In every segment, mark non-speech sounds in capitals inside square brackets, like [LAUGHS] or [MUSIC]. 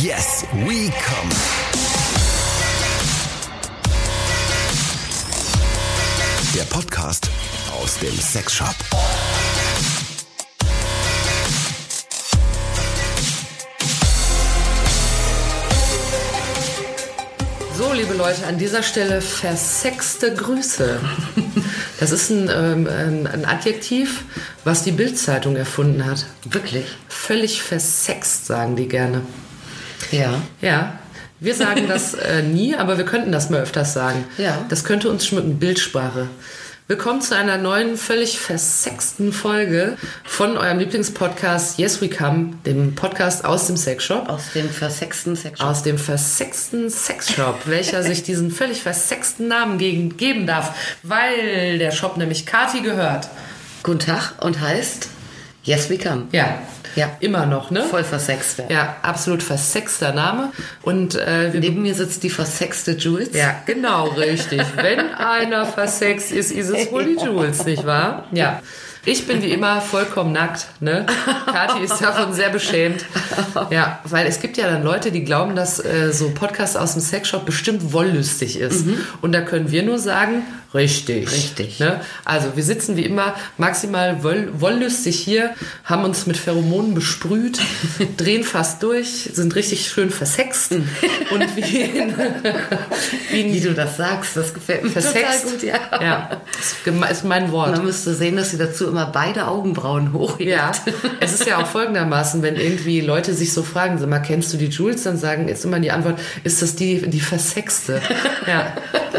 Yes, we come. Der Podcast aus dem Sexshop. So, liebe Leute, an dieser Stelle versexte Grüße. Das ist ein, ähm, ein, ein Adjektiv, was die Bildzeitung erfunden hat. Wirklich? Völlig versext, sagen die gerne. Ja. Ja, wir sagen das äh, nie, aber wir könnten das mal öfters sagen. Ja. Das könnte uns schmücken, Bildsprache. Willkommen zu einer neuen, völlig versexten Folge von eurem Lieblingspodcast Yes We Come, dem Podcast aus dem Sexshop. Aus dem versexten Sexshop. Aus dem versexten Sexshop, welcher sich diesen völlig versexten Namen gegen, geben darf, weil der Shop nämlich Kati gehört. Guten Tag und heißt Yes We Come. Ja, Ja. immer noch, ne? Voll versext. Ja. Absolut versexter Name. Und äh, Neben mir sitzt die versexte Jules. Ja, genau, richtig. [LAUGHS] Wenn einer versext ist, ist es wohl die Jules, nicht wahr? Ja. Ich bin wie immer vollkommen nackt, ne? Kathi ist davon sehr beschämt. Ja, weil es gibt ja dann Leute, die glauben, dass äh, so Podcast aus dem Sexshop bestimmt wollüstig ist. Und da können wir nur sagen, richtig. Richtig. Ne? Also wir sitzen wie immer maximal woll wollüstig hier, haben uns mit Pheromonen besprüht, [LAUGHS] drehen fast durch, sind richtig schön versext und wie [LAUGHS] in, wie Wie du das sagst, das gefällt mir versext. total gut. Ja. ja ist, geme- ist mein Wort. Man müsste sehen, dass sie dazu immer beide Augenbrauen hochhebt. Ja, es ist ja auch folgendermaßen, wenn irgendwie Leute sich so fragen, sag mal, kennst du die Jules? Dann sagen jetzt immer die Antwort, ist das die, die Versexte? [LAUGHS] Ja,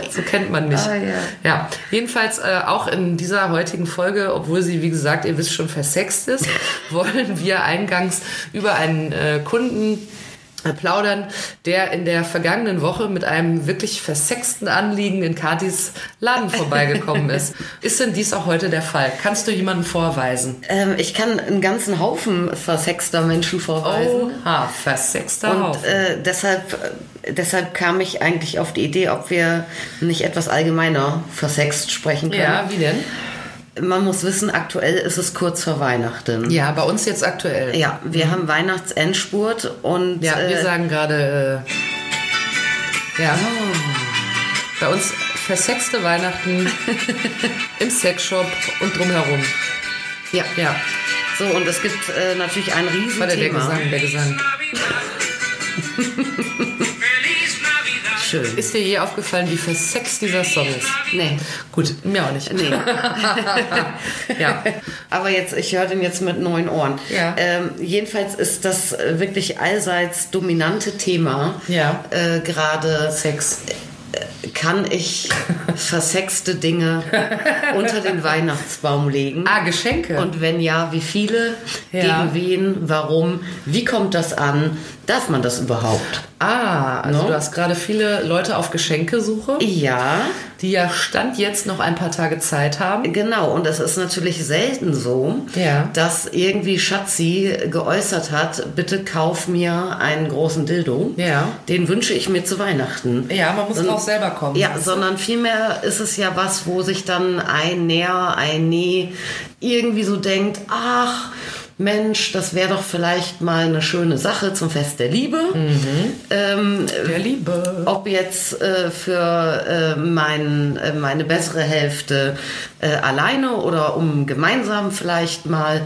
so kennt man mich. Ah, ja. Ja, jedenfalls äh, auch in dieser heutigen Folge, obwohl sie, wie gesagt, ihr wisst schon, versext ist, [LAUGHS] wollen wir eingangs über einen äh, Kunden plaudern, der in der vergangenen Woche mit einem wirklich versexten Anliegen in Katis Laden vorbeigekommen [LAUGHS] ist. Ist denn dies auch heute der Fall? Kannst du jemanden vorweisen? Ähm, ich kann einen ganzen Haufen versexter Menschen vorweisen. Oha, versexter Und Haufen. äh, deshalb, äh, deshalb kam ich eigentlich auf die Idee, ob wir nicht etwas allgemeiner versext sprechen können. ja, wie denn? Man muss wissen, aktuell ist es kurz vor Weihnachten. Ja, bei uns jetzt aktuell. Ja, wir haben Weihnachtsendspurt und Ja, wir äh, sagen gerade, äh, ja, bei uns versexte Weihnachten [LAUGHS] im Sexshop und drumherum. ja. Ja, So, und es gibt äh, natürlich ein warte, der Riesenthema. Gesang, der Gesang. [LAUGHS] Schön. Ist dir je aufgefallen, wie versext dieser Song ist? Nee, Gut, mir auch nicht. nee. [LAUGHS] Ja, Aber jetzt, ich höre den jetzt mit neuen Ohren. Ja. Ähm, jedenfalls ist das äh, wirklich allseits dominante Thema. Ja. Äh, Gerade Sex. kann ich [LAUGHS] versexte Dinge unter den Weihnachtsbaum legen. Ah, Geschenke. Und wenn ja, wie viele? Ja. Gegen wen? Warum? Wie kommt das an? Darf man das überhaupt? Ah, also No? du hast gerade viele Leute auf Geschenkesuche, Ja, die ja Stand jetzt noch ein paar Tage Zeit haben. genau. Und es ist natürlich selten so, Ja. dass irgendwie Schatzi geäußert hat, bitte kauf mir einen großen Dildo. Ja. Den wünsche ich mir zu Weihnachten. Ja, man muss Son- drauf selber kommen. Ja, sondern vielmehr ist es ja was, wo sich dann ein Näher, ein Nee irgendwie so denkt, ach, Mensch, das wäre doch vielleicht mal eine schöne Sache zum Fest der Liebe. Ähm, Der Liebe. ob jetzt äh, für äh, mein, äh, meine bessere Hälfte äh, alleine oder um gemeinsam vielleicht mal,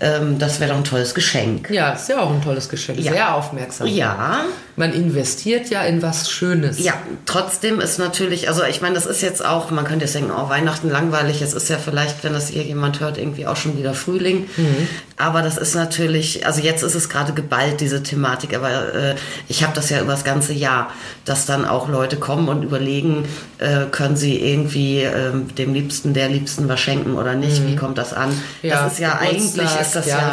ähm, das wäre doch ein tolles Geschenk. Ja, ist ja auch ein tolles Geschenk. Ja. Sehr aufmerksam. Ja, Man investiert ja in was Schönes. Ja, trotzdem ist natürlich, also ich meine, das ist jetzt auch, man könnte jetzt denken, oh, Weihnachten langweilig, es ist ja vielleicht, wenn das irgendjemand hört, irgendwie auch schon wieder Frühling. Aber das ist natürlich, also jetzt ist es gerade geballt, diese Thematik, aber äh, ich habe das ja über das ganze Jahr, dass dann auch Leute kommen und überlegen, äh, können sie irgendwie ähm, dem Liebsten, der Liebsten was schenken oder nicht, wie kommt das an? Ja, das ist ja eigentlich, ist das ja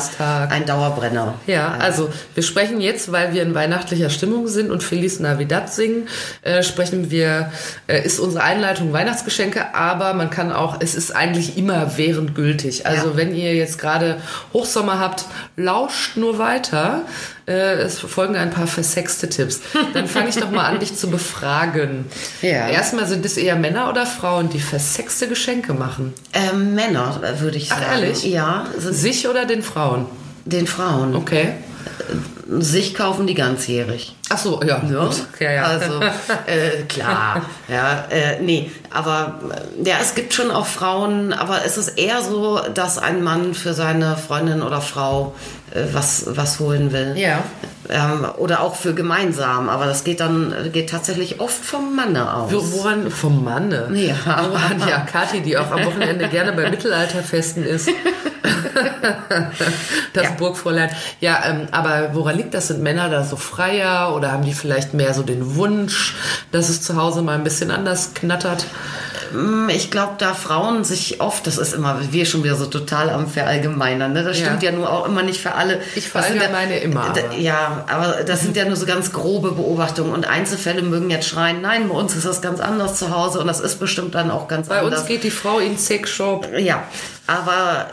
ein Dauerbrenner. Ja, also wir sprechen jetzt, weil wir in weihnachtlicher Stimmung sind und Feliz Navidad singen, äh, sprechen wir, äh, ist unsere Einleitung Weihnachtsgeschenke, aber man kann auch, es ist eigentlich immer während gültig. Also Ja. wenn ihr jetzt gerade Hochsommer habt, lauscht nur weiter. Äh, es folgen ein paar versexte Tipps. Dann fange ich doch mal an, dich zu befragen. Ja. Erstmal sind es eher Männer oder Frauen, die versexte Geschenke machen? Ähm, Männer, würde ich Ach, sagen. ehrlich? Ja, Sich oder den Frauen? den Frauen. Okay. Sich kaufen die ganzjährig. Ach so, ja. Ja, Gut. ja, ja. Also äh, klar, [LAUGHS] ja, äh, nee, aber äh, ja, es gibt schon auch Frauen, aber es ist eher so, dass ein Mann für seine Freundin oder Frau äh, was was holen will. Ja. Ähm, oder auch für gemeinsam, aber das geht dann geht tatsächlich oft vom Manne aus. Wo- Woran, vom Manne? Ja. Woran, ja, Kathi, die auch am Wochenende gerne bei Mittelalterfesten ist. [LAUGHS] das Ja. Burgfräulein. Ja, ähm, aber woran liegt das? Sind Männer da so freier oder haben die vielleicht mehr so den Wunsch, dass es zu Hause mal ein bisschen anders knattert? Ich glaube, da Frauen sich oft, das ist immer, wir schon wieder so total am Verallgemeinern, ne? Das Ja. stimmt ja nur auch immer nicht für alle. Ich verallgemeine ja, immer, aber. Ja, aber das sind ja nur so ganz grobe Beobachtungen und Einzelfälle mögen jetzt schreien, nein, bei uns ist das ganz anders zu Hause und das ist bestimmt dann auch ganz Bei anders. uns geht die Frau in den Sexshop. ja, aber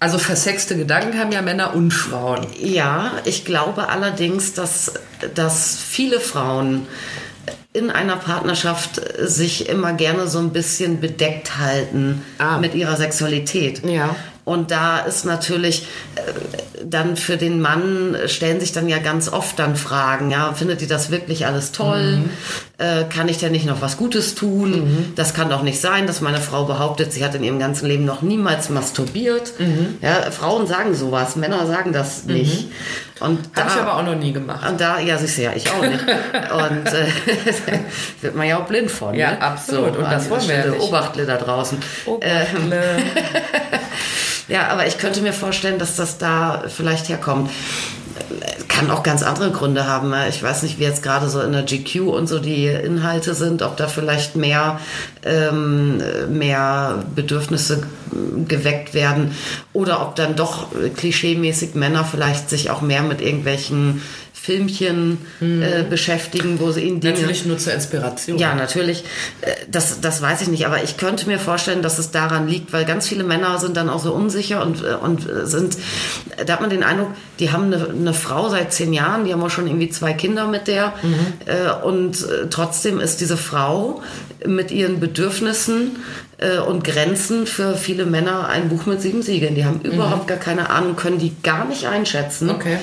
Also versexte Gedanken haben ja Männer und Frauen. Ja, ich glaube allerdings, dass, dass viele Frauen in einer Partnerschaft sich immer gerne so ein bisschen bedeckt halten Ah. mit ihrer Sexualität. Ja. Und da ist natürlich äh, dann für den Mann stellen sich dann ja ganz oft dann Fragen, ja, findet ihr das wirklich alles toll? Äh, kann ich denn nicht noch was Gutes tun? Das kann doch nicht sein, dass meine Frau behauptet, sie hat in ihrem ganzen Leben noch niemals masturbiert. Ja, Frauen sagen sowas, Männer sagen das nicht. Und Habe ich aber auch noch nie gemacht. und da, ja, siehst du ja, ich auch nicht. [LAUGHS] Und äh, [LAUGHS] wird man ja auch blind von. Ja, ne? absolut. Und an das wollen wir ja nicht. Obachtle da draußen. Ähm, [LAUGHS] ja, aber ich könnte mir vorstellen, dass das da vielleicht herkommt. Kann auch ganz andere Gründe haben. Ich weiß nicht, wie jetzt gerade so in der GQ und so die Inhalte sind, ob da vielleicht mehr, ähm, mehr Bedürfnisse geweckt werden oder ob dann doch klischeemäßig Männer vielleicht sich auch mehr mit irgendwelchen Filmchen äh, beschäftigen, wo sie ihnen Dinge Natürlich nur zur Inspiration. ja, natürlich. Äh, Das, das weiß ich nicht, aber ich könnte mir vorstellen, dass es daran liegt, weil ganz viele Männer sind dann auch so unsicher und, äh, und äh, sind, da hat man den Eindruck, die haben eine, eine Frau seit zehn Jahren, die haben auch schon irgendwie zwei Kinder mit der äh, und trotzdem ist diese Frau mit ihren Bedürfnissen und Grenzen für viele Männer ein Buch mit sieben Siegeln. Die haben überhaupt gar keine Ahnung, können die gar nicht einschätzen Okay.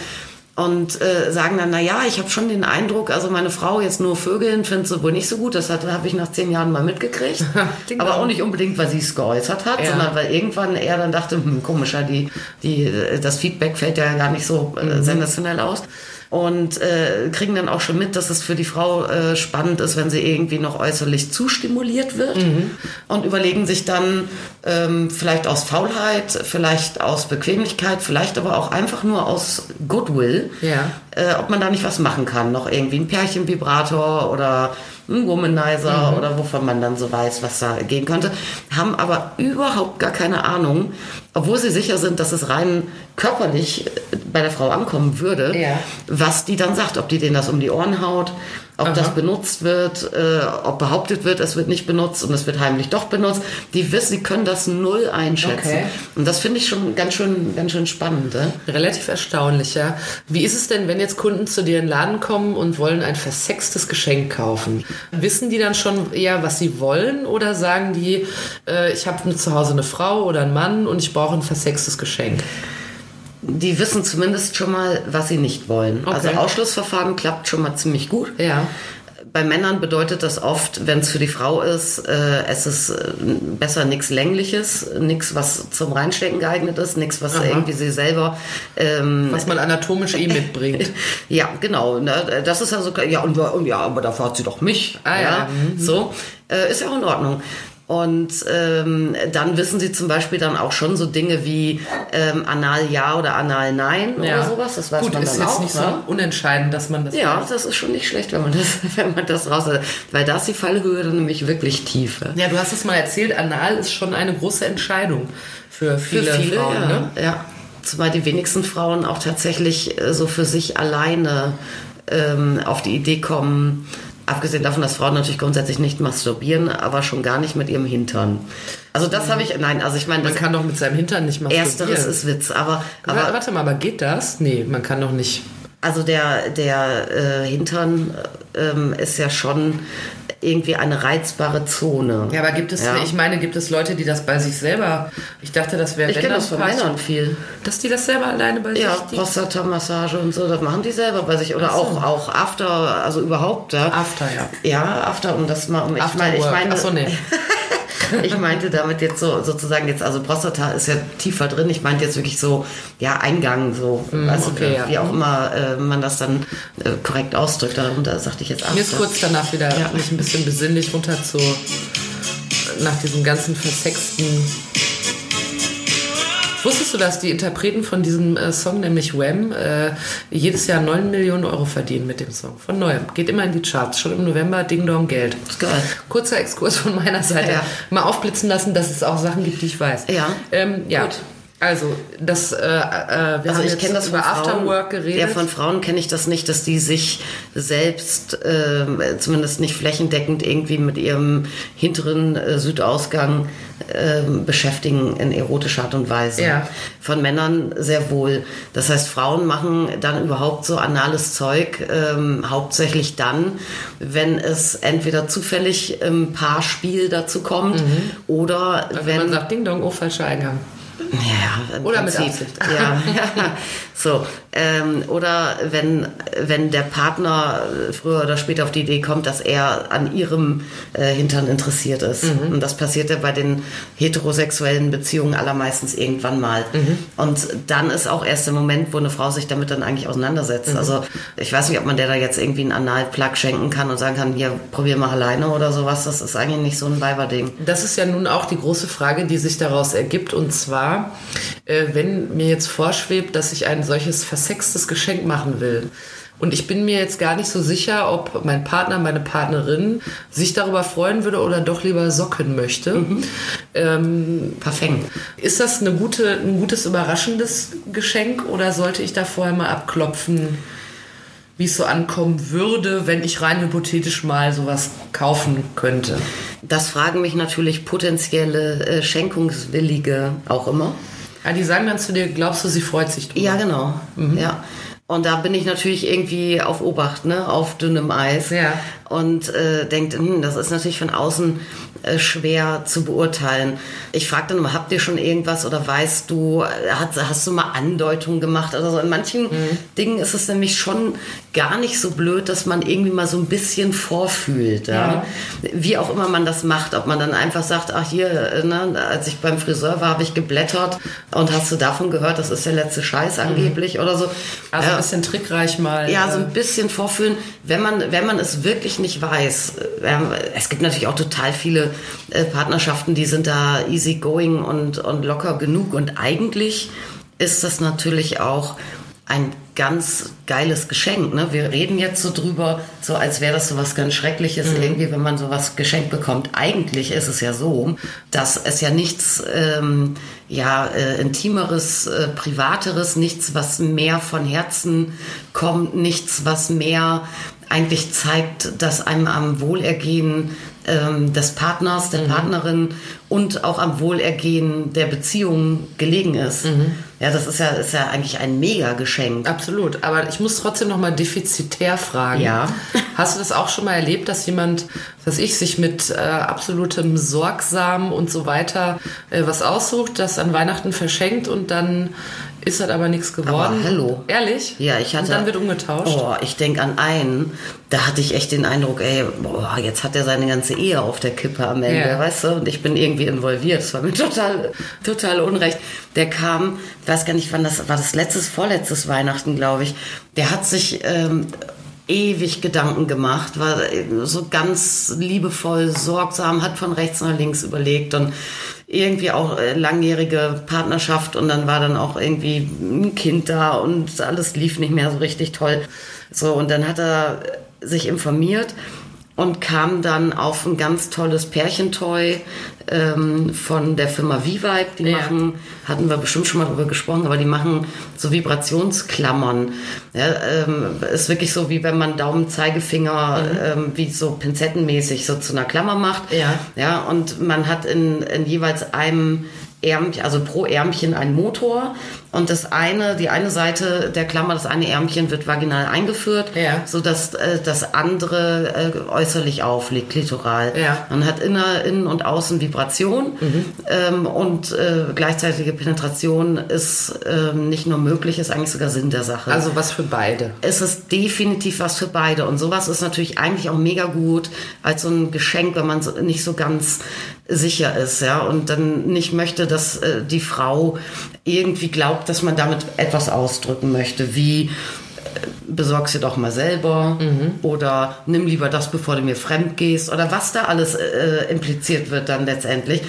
Und äh, sagen dann, na ja, ich habe schon den Eindruck, also meine Frau jetzt nur Vögeln findet sie wohl nicht so gut. Das habe ich nach zehn Jahren mal mitgekriegt. [LAUGHS] Aber auch nicht unbedingt, weil sie es geäußert hat, Ja. sondern weil irgendwann er dann dachte, hm, komischer, die, die, das Feedback fällt ja gar nicht so äh, Mhm. sensationell aus. Und äh, kriegen dann auch schon mit, dass es für die Frau äh, spannend ist, wenn sie irgendwie noch äußerlich zu stimuliert wird. Mhm. Und überlegen sich dann ähm, vielleicht aus Faulheit, vielleicht aus Bequemlichkeit, vielleicht aber auch einfach nur aus Goodwill, Ja. äh, ob man da nicht was machen kann. Noch irgendwie ein Pärchenvibrator oder ein Womanizer oder wovon man dann so weiß, was da gehen könnte. Haben aber überhaupt gar keine Ahnung, obwohl sie sicher sind, dass es rein körperlich bei der Frau ankommen würde, Ja. was die dann sagt, ob die denen das um die Ohren haut, ob das benutzt wird, äh, ob behauptet wird, es wird nicht benutzt und es wird heimlich doch benutzt. Die wissen, sie können das null einschätzen. Okay. Und das finde ich schon ganz schön, ganz schön spannend. Ne? Relativ erstaunlich, ja. Wie ist es denn, wenn jetzt Kunden zu dir in den Laden kommen und wollen ein versextes Geschenk kaufen? Wissen die dann schon eher, was sie wollen oder sagen die, äh, ich habe zu Hause eine Frau oder einen Mann und ich brauche ein versextes Geschenk? Die wissen zumindest schon mal, was sie nicht wollen. Okay. Also Ausschlussverfahren klappt schon mal ziemlich gut. Ja. Bei Männern bedeutet das oft, wenn es für die Frau ist, äh, es ist äh, besser nichts Längliches, nichts, was zum Reinstecken geeignet ist, nichts, was Aha. irgendwie sie selber ähm, Was man anatomisch eh mitbringt. [LAUGHS] ja, genau. Ne? Das ist also ja und, und ja, aber dafür hat sie doch mich. Ah, ja. So äh, ist ja auch in Ordnung. Und ähm, dann wissen sie zum Beispiel dann auch schon so Dinge wie ähm, Anal ja oder Anal nein oder sowas. Das weiß Gut, man ist dann jetzt auch. nicht ne? so unentscheidend, dass man das Ja, weiß. das ist schon nicht schlecht, wenn man das, [LAUGHS] wenn man das raus, weil da ist die Fallhöhe dann nämlich wirklich tief. Ja, du hast es mal erzählt, Anal ist schon eine große Entscheidung für viele, Für viele, Frauen. ja. Ne? ja. Zumal die wenigsten Frauen auch tatsächlich äh, so für sich alleine ähm, auf die Idee kommen, abgesehen davon, dass Frauen natürlich grundsätzlich nicht masturbieren, aber schon gar nicht mit ihrem Hintern. Also das habe ich, nein, also ich meine, Man kann doch mit seinem Hintern nicht masturbieren. Ersteres ist Witz, aber, aber aber warte mal, aber geht das? Nee, man kann doch nicht. Also der, der äh, Hintern ähm, ist ja schon irgendwie eine reizbare Zone. Ja, aber gibt es, Ja. ich meine, gibt es Leute, die das bei sich selber, ich dachte, das wäre Ich wenn kenne dann das von Männern viel. Dass die das selber alleine bei Ja, sich, die Prostata-Massage und so, das machen die selber bei sich. Oder so. auch, auch After, also überhaupt. Ja. After, ja. Ja, After, um das mal, um, ich meine, ich meine, Ach so, nee. [LAUGHS] ich meinte damit jetzt so, sozusagen jetzt, also Prostata ist ja tiefer drin, ich meinte jetzt wirklich so, ja, Eingang, so, weißt du, Mm, okay, ja. wie auch immer äh, man das dann äh, korrekt ausdrückt, darunter sagte ich jetzt After. Mir ist kurz danach wieder Ja. mich ein bisschen besinnlich runter zu, nach diesem ganzen versexten. Wusstest du, dass die Interpreten von diesem äh, Song, nämlich Wham, äh, jedes Jahr 9 Millionen Euro verdienen mit dem Song? Von neuem. Geht immer in die Charts. Schon im November Ding Dong Geld. ist geil. Kurzer Exkurs von meiner Seite. Ja. Mal aufblitzen lassen, dass es auch Sachen gibt, die ich weiß. Ja. Ähm, ja. Gut. Also, das, äh, äh, wir Also ich kenne das von über Frauen. Afterwork geredet. Ja, von Frauen kenne ich das nicht, dass die sich selbst ähm, zumindest nicht flächendeckend irgendwie mit ihrem hinteren äh, Südausgang ähm, beschäftigen in erotischer Art und Weise. Ja. Von Männern sehr wohl. Das heißt, Frauen machen dann überhaupt so anales Zeug ähm, hauptsächlich dann, wenn es entweder zufällig im Paarspiel dazu kommt oder wenn, wenn man sagt Ding Dong, oh, falscher Eingang. Ja, Oder mit Prinzip. Absicht. Ja, ja. [LAUGHS] so. Ähm, oder wenn, wenn der Partner äh, früher oder später auf die Idee kommt, dass er an ihrem äh, Hintern interessiert ist. Mhm. Und das passiert ja bei den heterosexuellen Beziehungen allermeistens irgendwann mal. Mhm. Und dann ist auch erst der Moment, wo eine Frau sich damit dann eigentlich Mhm. auseinandersetzt. Also ich weiß nicht, ob man der da jetzt irgendwie einen Analplug schenken kann und sagen kann, hier, probier mal alleine oder sowas. Das ist eigentlich nicht so ein Weiberding. Das ist ja nun auch die große Frage, die sich daraus ergibt. Und zwar, äh, wenn mir jetzt vorschwebt, dass ich ein solches versextes Geschenk machen will. Und ich bin mir jetzt gar nicht so sicher, ob mein Partner, meine Partnerin sich darüber freuen würde oder doch lieber socken möchte. Ähm, Perfekt. ist das eine gute, ein gutes, überraschendes Geschenk oder sollte ich da vorher mal abklopfen, wie es so ankommen würde, wenn ich rein hypothetisch mal sowas kaufen könnte? Das fragen mich natürlich potenzielle äh, Schenkungswillige auch immer. Ja, die sagen dann zu dir, glaubst du, sie freut sich drüber? Ja, genau. Mhm. Ja. Und da bin ich natürlich irgendwie auf Obacht, ne, auf dünnem Eis. Ja. Und äh, denkt, hm, das ist natürlich von außen äh, schwer zu beurteilen. Ich frage dann immer, habt ihr schon irgendwas oder weißt du, äh, hast, hast du mal Andeutungen gemacht oder so? In manchen Mhm. Dingen ist es nämlich schon gar nicht so blöd, dass man irgendwie mal so ein bisschen vorfühlt. Ja? Ja. Wie auch immer man das macht. Ob man dann einfach sagt, ach hier, äh, ne, als ich beim Friseur war, habe ich geblättert und hast du davon gehört, das ist der letzte Scheiß angeblich oder so. Mhm. Also Ja. ein bisschen trickreich mal. Ja, so äh, ein bisschen vorfühlen, wenn man, wenn man es wirklich nicht weiß. Ähm, Es gibt natürlich auch total viele äh, Partnerschaften, die sind da easy going und, und locker genug. Und eigentlich ist das natürlich auch ein ganz geiles Geschenk. Ne? Wir reden jetzt so drüber, so als wäre das so was ganz Schreckliches irgendwie, wenn man sowas geschenkt bekommt. Eigentlich ist es ja so, dass es ja nichts ähm, ja, äh, Intimeres, äh, Privateres, nichts, was mehr von Herzen kommt, nichts, was mehr eigentlich zeigt, dass einem am Wohlergehen ähm, des Partners, der Partnerin und auch am Wohlergehen der Beziehung gelegen ist. Ja, das ist ja, ist ja eigentlich ein Mega-Geschenk. Absolut, aber ich muss trotzdem noch mal defizitär fragen. Ja. [LAUGHS] Hast du das auch schon mal erlebt, dass jemand, was ich, sich mit äh, absolutem Sorgsam und so weiter äh, was aussucht, das an Weihnachten verschenkt und dann ist das aber nichts geworden? Aber hallo. Ehrlich? Ja, ich hatte. Und dann wird umgetauscht? Oh, ich denke an einen, da hatte ich echt den Eindruck, ey, boah, jetzt hat er seine ganze Ehe auf der Kippe am Ende, Ja. weißt du? Und ich bin irgendwie involviert. Das war mir [LAUGHS] total, total unrecht. Der kam, ich weiß gar nicht, wann das war, das letztes, vorletztes Weihnachten, glaube ich. Der hat sich ähm, ewig Gedanken gemacht, war so ganz liebevoll, sorgsam, hat von rechts nach links überlegt und irgendwie auch äh, langjährige Partnerschaft und dann war dann auch irgendwie ein Kind da und alles lief nicht mehr so richtig toll. So, und dann hat er sich informiert und kam dann auf ein ganz tolles Pärchentoy ähm, von der Firma V-Vibe. Die Ja. machen, hatten wir bestimmt schon mal drüber gesprochen, aber die machen so Vibrationsklammern. Ja, ähm, ist wirklich so, wie wenn man Daumen, Zeigefinger, ähm, wie so pinzettenmäßig so zu einer Klammer macht. Ja. Ja, und man hat in, in jeweils einem Ärmchen, also pro Ärmchen einen Motor Und das eine, die eine Seite der Klammer, das eine Ärmchen wird vaginal eingeführt, Ja. sodass äh, das andere äh, äußerlich aufliegt, klitoral. Ja. Man hat inner, innen und außen Vibration ähm, und äh, gleichzeitige Penetration ist ähm, nicht nur möglich, ist eigentlich sogar Sinn der Sache Also was für beide. es ist definitiv was für beide. Und sowas ist natürlich eigentlich auch mega gut als so ein Geschenk, wenn man so, nicht so ganz sicher ist, ja, und dann nicht möchte, dass äh, die Frau irgendwie glaubt, dass man damit etwas ausdrücken möchte, wie äh, besorg's dir doch mal selber oder nimm lieber das, bevor du mir fremd gehst oder was da alles äh, impliziert wird dann letztendlich.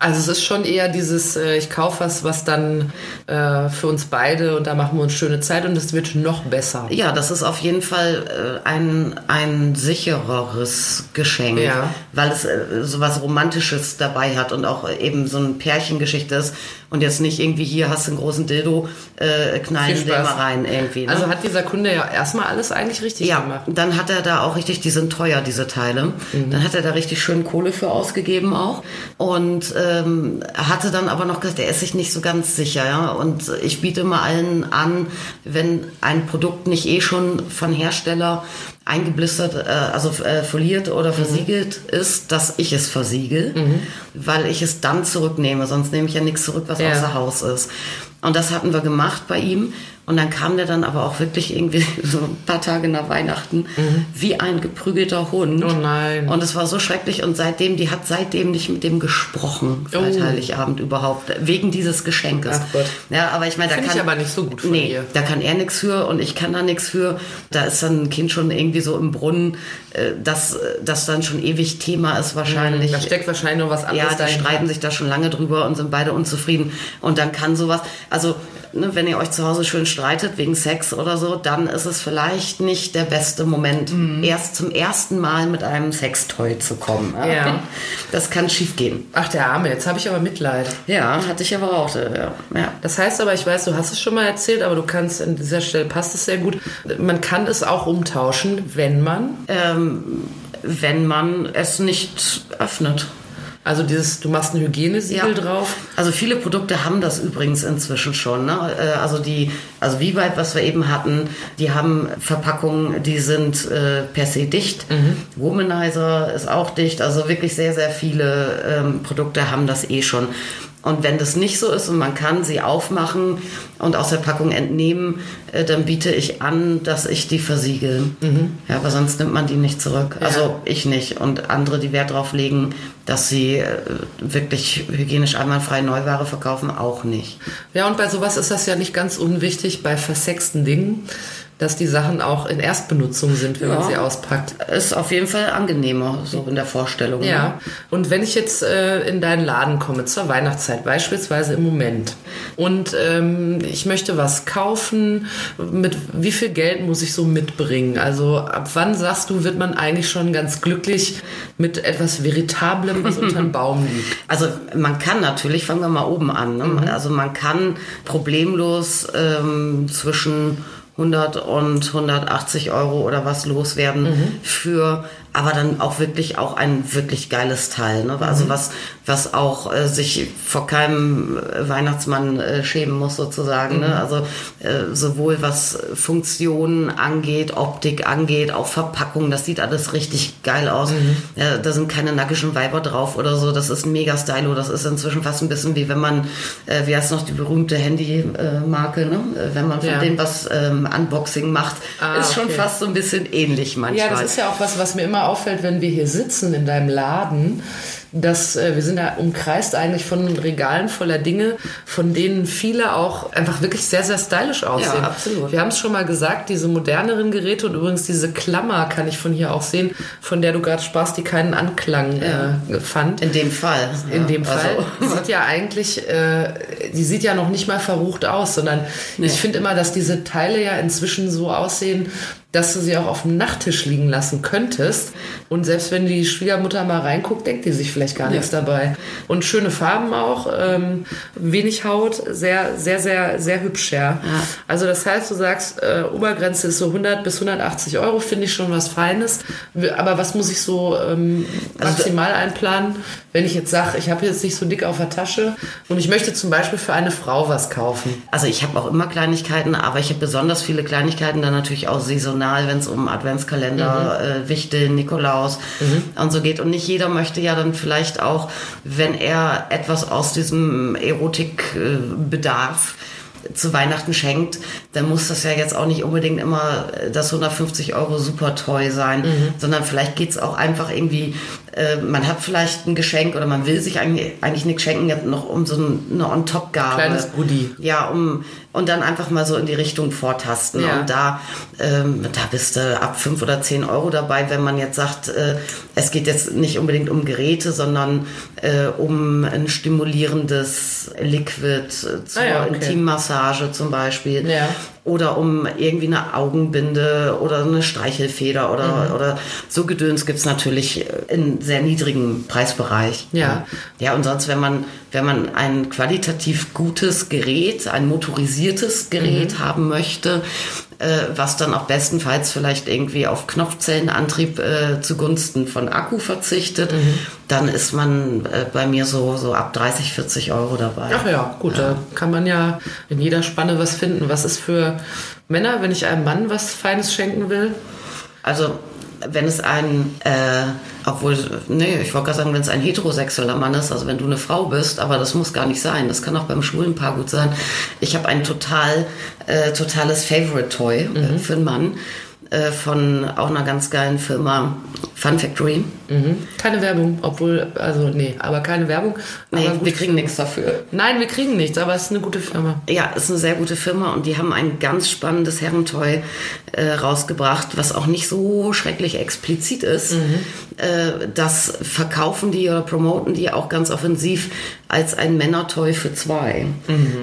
Also es ist schon eher dieses, äh, ich kaufe was, was dann äh, für uns beide und da machen wir uns schöne Zeit und es wird noch besser. Ja, das ist auf jeden Fall äh, ein, ein sichereres Geschenk, Ja. weil es äh, so was Romantisches dabei hat und auch eben so ein Pärchengeschichte ist und jetzt nicht irgendwie hier hast du einen großen Dildo, äh, knallen Spaß. mal rein irgendwie. Ne? Also hat dieser Kunde ja erstmal alles eigentlich richtig ja, gemacht. dann hat er da auch richtig, die sind teuer, diese Teile. Mhm. Dann hat er da richtig schön Kohle für ausgegeben auch. Und ähm, hatte dann aber noch gesagt, er ist sich nicht so ganz sicher. Ja? Und ich biete mal allen an, wenn ein Produkt nicht eh schon von Hersteller eingeblistert, äh, also äh, foliert oder Mhm. versiegelt ist, dass ich es versiegel, weil ich es dann zurücknehme. Sonst nehme ich ja nichts zurück, was Ja. außer Haus ist. Und das hatten wir gemacht bei ihm. Und dann kam der dann aber auch wirklich irgendwie [LAUGHS] so ein paar Tage nach Weihnachten wie ein geprügelter Hund. Oh nein. Und es war so schrecklich. Und seitdem, die hat seitdem nicht mit dem gesprochen, seit Oh. Heiligabend überhaupt, wegen dieses Geschenkes. Ach Gott. Ja, aber ich meine, da Finde ich kann. aber nicht so gut von nee, ihr. da kann er nichts für und ich kann da nichts für. Da ist dann ein Kind schon irgendwie so im Brunnen, äh, das, das dann schon ewig Thema ist wahrscheinlich. Da steckt wahrscheinlich noch was anderes Ja, die streiten sich da schon lange drüber und sind beide unzufrieden. Und dann kann sowas, also ne, wenn ihr euch zu Hause schön streitet wegen Sex oder so, dann ist es vielleicht nicht der beste Moment, Mhm. erst zum ersten Mal mit einem Sextoy zu kommen. Ja. Das kann schief gehen. Ach der Arme, jetzt habe ich aber Mitleid. Ja, hatte ich aber auch. äh, Ja. ja. Das heißt aber, ich weiß, du hast es schon mal erzählt, aber du kannst an dieser Stelle passt es sehr gut. Man kann es auch umtauschen, wenn man, Wenn man es nicht öffnet. Also dieses, du machst ein Hygienesiegel Ja. drauf. Also viele Produkte haben das übrigens inzwischen schon. Ne? Äh, Also die, also wie weit, was wir eben hatten, die haben Verpackungen, die sind äh, per se dicht. Womanizer ist auch dicht. Also wirklich sehr, sehr viele ähm, Produkte haben das eh schon. Und wenn das nicht so ist und man kann sie aufmachen und aus der Packung entnehmen, äh, dann biete ich an, dass ich die versiegel. Ja, aber sonst nimmt man die nicht zurück. Also ich nicht. Und andere, die Wert drauf legen, dass sie äh, wirklich hygienisch einwandfrei Neuware verkaufen, auch nicht. Ja, und bei sowas ist das ja nicht ganz unwichtig, bei versexten Dingen, dass die Sachen auch in Erstbenutzung sind, wenn man Ja. sie auspackt. Ist auf jeden Fall angenehmer, so in der Vorstellung. ne? Ja, und wenn ich jetzt äh, in deinen Laden komme zur Weihnachtszeit, beispielsweise im Moment, und ähm, ich möchte was kaufen, mit wie viel Geld muss ich so mitbringen? Also ab wann sagst du, wird man eigentlich schon ganz glücklich mit etwas Veritablem, was [LAUGHS] unter dem Baum liegt? Also man kann natürlich, fangen wir mal oben an, ne? also man kann problemlos ähm, zwischen 100 und 180 Euro oder was loswerden für aber dann auch wirklich auch ein wirklich geiles Teil, ne? also was was auch äh, sich vor keinem äh, Weihnachtsmann äh, schämen muss sozusagen, ne? also äh, sowohl was Funktionen angeht, Optik angeht, auch Verpackung, das sieht alles richtig geil aus. Ja, da sind keine nackischen Weiber drauf oder so, das ist mega stylo, das ist inzwischen fast ein bisschen wie wenn man, äh, wie heißt noch die berühmte Handy-Marke, ne? Äh, wenn man von Ja. dem was ähm, Unboxing macht, Ah, ist schon okay. fast so ein bisschen ähnlich manchmal. Ja, das ist ja auch was, was mir immer auffällt, wenn wir hier sitzen in deinem Laden, dass äh, wir sind ja umkreist eigentlich von Regalen voller Dinge, von denen viele auch einfach wirklich sehr, sehr stylisch aussehen. Ja, absolut. Wir haben es schon mal gesagt, diese moderneren Geräte und übrigens diese Klammer kann ich von hier auch sehen, von der du gerade sprachst, die keinen Anklang äh, fand. in dem Fall. In ja. dem Fall Also, sieht ja eigentlich, äh, die sieht ja noch nicht mal verrucht aus, sondern ich finde immer, dass diese Teile ja inzwischen so aussehen, dass du sie auch auf dem Nachttisch liegen lassen könntest. Und selbst wenn die Schwiegermutter mal reinguckt, denkt die sich vielleicht gar nichts dabei. Und schöne Farben auch, ähm, wenig Haut, sehr, sehr, sehr, sehr hübsch, ja. Also das heißt, du sagst, äh, Obergrenze ist so 100 bis 180 Euro, finde ich schon was Feines. Aber was muss ich so ähm, Also maximal einplanen, wenn ich jetzt sage, ich habe jetzt nicht so dick auf der Tasche und ich möchte zum Beispiel für eine Frau was kaufen? Also ich habe auch immer Kleinigkeiten, aber ich habe besonders viele Kleinigkeiten dann natürlich auch saisonal, wenn es um Adventskalender, äh, Wichteln, Nikolaus und so geht. Und nicht jeder möchte ja dann vielleicht auch, wenn er etwas aus diesem Erotikbedarf zu Weihnachten schenkt, dann muss das ja jetzt auch nicht unbedingt immer äh, das 150 Euro super toy sein, sondern vielleicht geht's auch einfach irgendwie, äh, man hat vielleicht ein Geschenk oder man will sich eigentlich, eigentlich nichts schenken, jetzt noch um so ein- eine On-Top-Gabe. Kleines Goodie. Ja, um und dann einfach mal so in die Richtung vortasten. Ja. Und da, ähm, da bist du ab fünf oder zehn Euro dabei, wenn man jetzt sagt, äh, es geht jetzt nicht unbedingt um Geräte, sondern äh, um ein stimulierendes Liquid zur Ah ja, okay. Intimmassage zum Beispiel. Ja. Oder um irgendwie eine Augenbinde oder eine Streichelfeder oder, Mhm. oder so Gedöns gibt's natürlich in sehr niedrigem Preisbereich. Ja. Ja, und sonst, wenn man, wenn man ein qualitativ gutes Gerät, ein motorisiertes Gerät haben möchte, äh, was dann auch bestenfalls vielleicht irgendwie auf Knopfzellenantrieb äh, zugunsten von Akku verzichtet, dann ist man äh, bei mir so, so ab 30, 40 Euro dabei. Ach ja, gut, da kann man ja in jeder Spanne was finden. Was ist für Männer, wenn ich einem Mann was Feines schenken will? Also wenn es ein, äh, obwohl, nee, ich wollte gerade sagen, wenn es ein heterosexueller Mann ist, also wenn du eine Frau bist, aber das muss gar nicht sein, das kann auch beim schwulen Paar gut sein. Ich habe ein total, äh, totales Favorite Toy äh, für einen Mann äh, von auch einer ganz geilen Firma Fun Factory. Mhm. Keine Werbung, obwohl, also nee, aber keine Werbung. Nee, wir kriegen nichts dafür. Nein, wir kriegen nichts, aber es ist eine gute Firma. Ja, ist eine sehr gute Firma und die haben ein ganz spannendes Herrentoy äh, rausgebracht, was auch nicht so schrecklich explizit ist. Äh, das verkaufen die oder promoten die auch ganz offensiv als ein Männertoy für zwei.